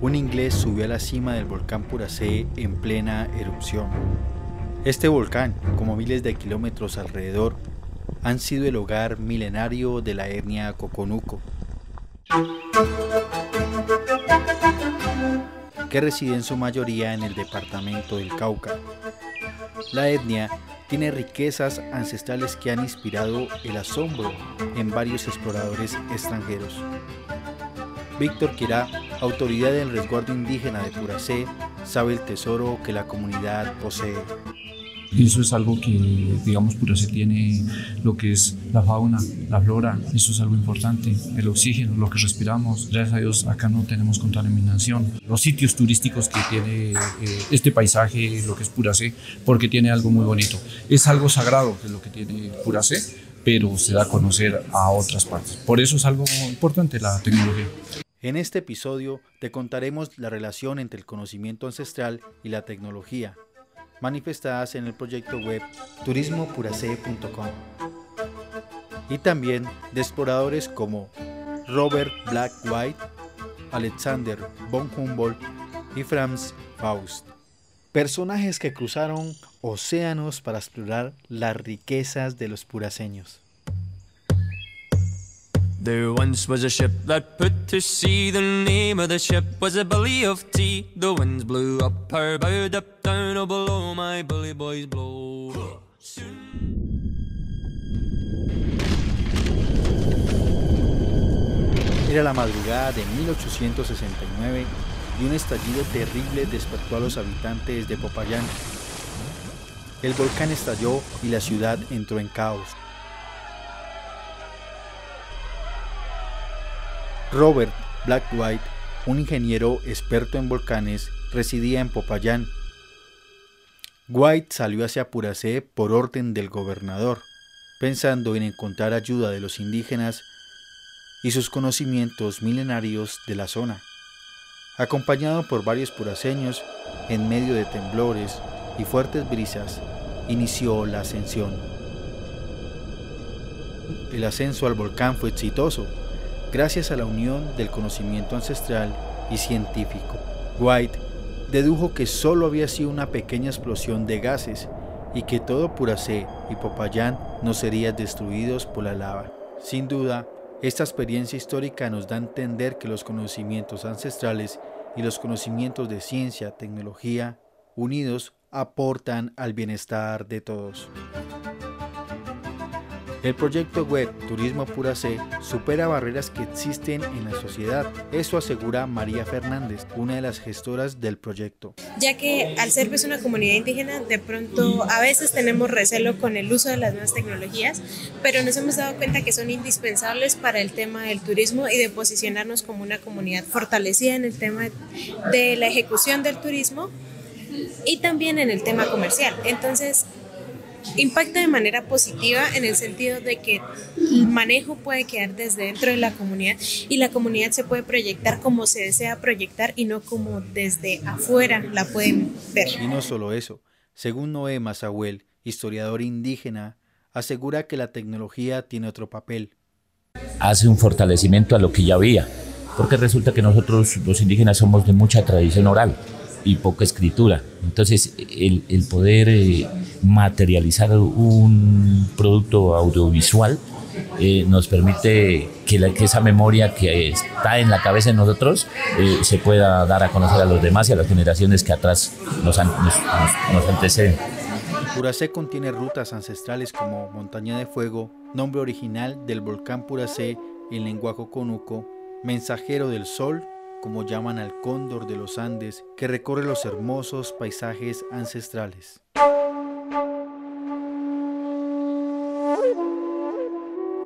un inglés subió a la cima del volcán Puracé en plena erupción. Este volcán, como miles de kilómetros alrededor, han sido el hogar milenario de la etnia Coconuco, que reside en su mayoría en el departamento del Cauca. La etnia tiene riquezas ancestrales que han inspirado el asombro en varios exploradores extranjeros. Víctor Quirá, autoridad del resguardo indígena de Puracé, sabe el tesoro que la comunidad posee. Eso es algo que, digamos, Puracé tiene lo que es la fauna, la flora, eso es algo importante, el oxígeno, lo que respiramos. Gracias a Dios acá no tenemos contaminación. Los sitios turísticos que tiene eh, este paisaje, lo que es Puracé, porque tiene algo muy bonito. Es algo sagrado que lo que tiene Puracé, pero se da a conocer a otras partes. Por eso es algo importante la tecnología. En este episodio te contaremos la relación entre el conocimiento ancestral y la tecnología, manifestadas en el proyecto web turismopuracé.com. Y también de exploradores como Robert Black White, Alexander von Humboldt y Franz Faust. Personajes que cruzaron océanos para explorar las riquezas de los puraceños. There once was a ship that put to sea. The name of the ship was a Billy of Tea. The winds blew up her bow, up down, oh below my bully boys blow. Era la madrugada de 1869 y un estallido terrible despertó a los habitantes de Popayán. El volcán estalló y la ciudad entró en caos. Robert Black White, un ingeniero experto en volcanes, residía en Popayán. White salió hacia Puracé por orden del gobernador, pensando en encontrar ayuda de los indígenas y sus conocimientos milenarios de la zona. Acompañado por varios puraceños, en medio de temblores y fuertes brisas, inició la ascensión. El ascenso al volcán fue exitoso, gracias a la unión del conocimiento ancestral y científico. White dedujo que solo había sido una pequeña explosión de gases y que todo Puracé y Popayán no serían destruidos por la lava. Sin duda, esta experiencia histórica nos da a entender que los conocimientos ancestrales y los conocimientos de ciencia, tecnología, unidos, aportan al bienestar de todos. El proyecto web Turismo Pura C supera barreras que existen en la sociedad. Eso asegura María Fernández, una de las gestoras del proyecto. Ya que al ser pues una comunidad indígena, de pronto a veces tenemos recelo con el uso de las nuevas tecnologías, pero nos hemos dado cuenta que son indispensables para el tema del turismo y de posicionarnos como una comunidad fortalecida en el tema de la ejecución del turismo y también en el tema comercial. Entonces, impacta de manera positiva en el sentido de que el manejo puede quedar desde dentro de la comunidad y la comunidad se puede proyectar como se desea proyectar y no como desde afuera la pueden ver. Y no solo eso, según Noé Mazahuel, historiador indígena, asegura que la tecnología tiene otro papel. Hace un fortalecimiento a lo que ya había, porque resulta que nosotros los indígenas somos de mucha tradición oral y poca escritura. Entonces, el, el poder eh, materializar un producto audiovisual eh, nos permite que, la, que, esa memoria que está en la cabeza de nosotros eh, se pueda dar a conocer a los demás y a las generaciones que atrás nos, nos, nos, nos anteceden. Puracé contiene rutas ancestrales como Montaña de Fuego, nombre original del volcán Puracé en lenguaje conuco, Mensajero del Sol como llaman al cóndor de los Andes que recorre los hermosos paisajes ancestrales.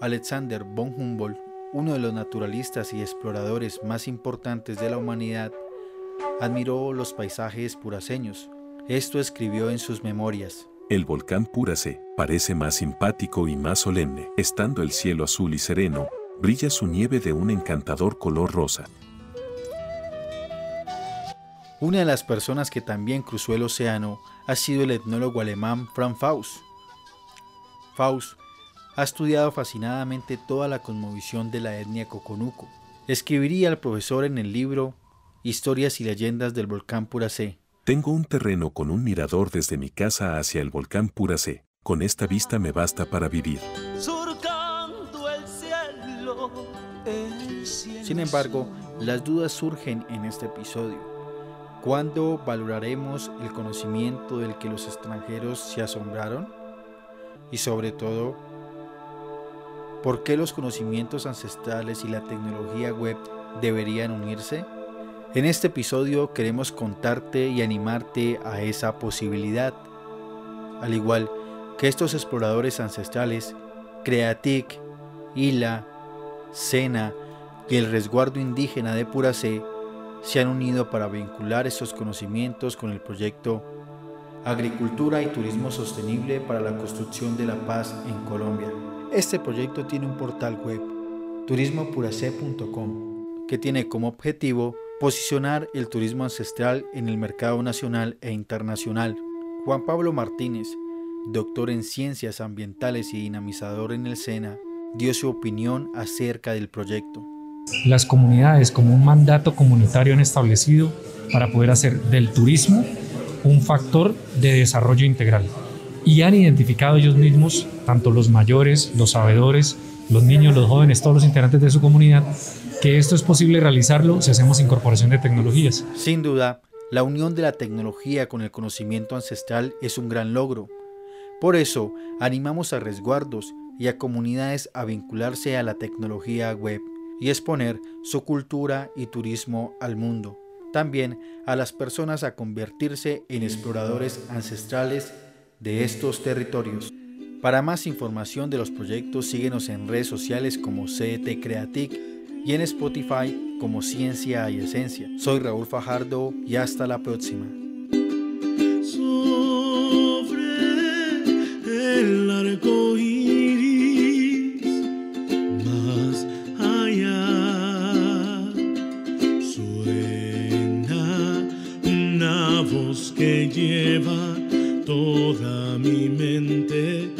Alexander von Humboldt, uno de los naturalistas y exploradores más importantes de la humanidad, admiró los paisajes puraceños. Esto escribió en sus memorias. El volcán Puracé parece más simpático y más solemne. Estando el cielo azul y sereno, brilla su nieve de un encantador color rosa. Una de las personas que también cruzó el océano ha sido el etnólogo alemán Franz Faust. Faust ha estudiado fascinadamente toda la cosmovisión de la etnia Coconuco. Escribiría al profesor en el libro Historias y leyendas del volcán Puracé. Tengo un terreno con un mirador desde mi casa hacia el volcán Puracé. Con esta vista me basta para vivir. Sin embargo, las dudas surgen en este episodio. ¿Cuándo valoraremos el conocimiento del que los extranjeros se asombraron? Y sobre todo, ¿por qué los conocimientos ancestrales y la tecnología web deberían unirse? En este episodio queremos contarte y animarte a esa posibilidad. Al igual que estos exploradores ancestrales, Creatic, Hila, Sena y el resguardo indígena de Puracé se han unido para vincular estos conocimientos con el proyecto Agricultura y Turismo Sostenible para la Construcción de la Paz en Colombia. Este proyecto tiene un portal web, turismopuracé.com, que tiene como objetivo posicionar el turismo ancestral en el mercado nacional e internacional. Juan Pablo Martínez, doctor en ciencias ambientales y dinamizador en el SENA, dio su opinión acerca del proyecto. Las comunidades como un mandato comunitario han establecido para poder hacer del turismo un factor de desarrollo integral. Y han identificado ellos mismos, tanto los mayores, los sabedores, los niños, los jóvenes, todos los integrantes de su comunidad, que esto es posible realizarlo si hacemos incorporación de tecnologías. Sin duda, la unión de la tecnología con el conocimiento ancestral es un gran logro. Por eso, animamos a resguardos y a comunidades a vincularse a la tecnología web y exponer su cultura y turismo al mundo. También a las personas a convertirse en exploradores ancestrales de estos territorios. Para más información de los proyectos, síguenos en redes sociales como CET Creatic y en Spotify como Ciencia y Esencia. Soy Raúl Fajardo y hasta la próxima. voz que lleva toda mi mente.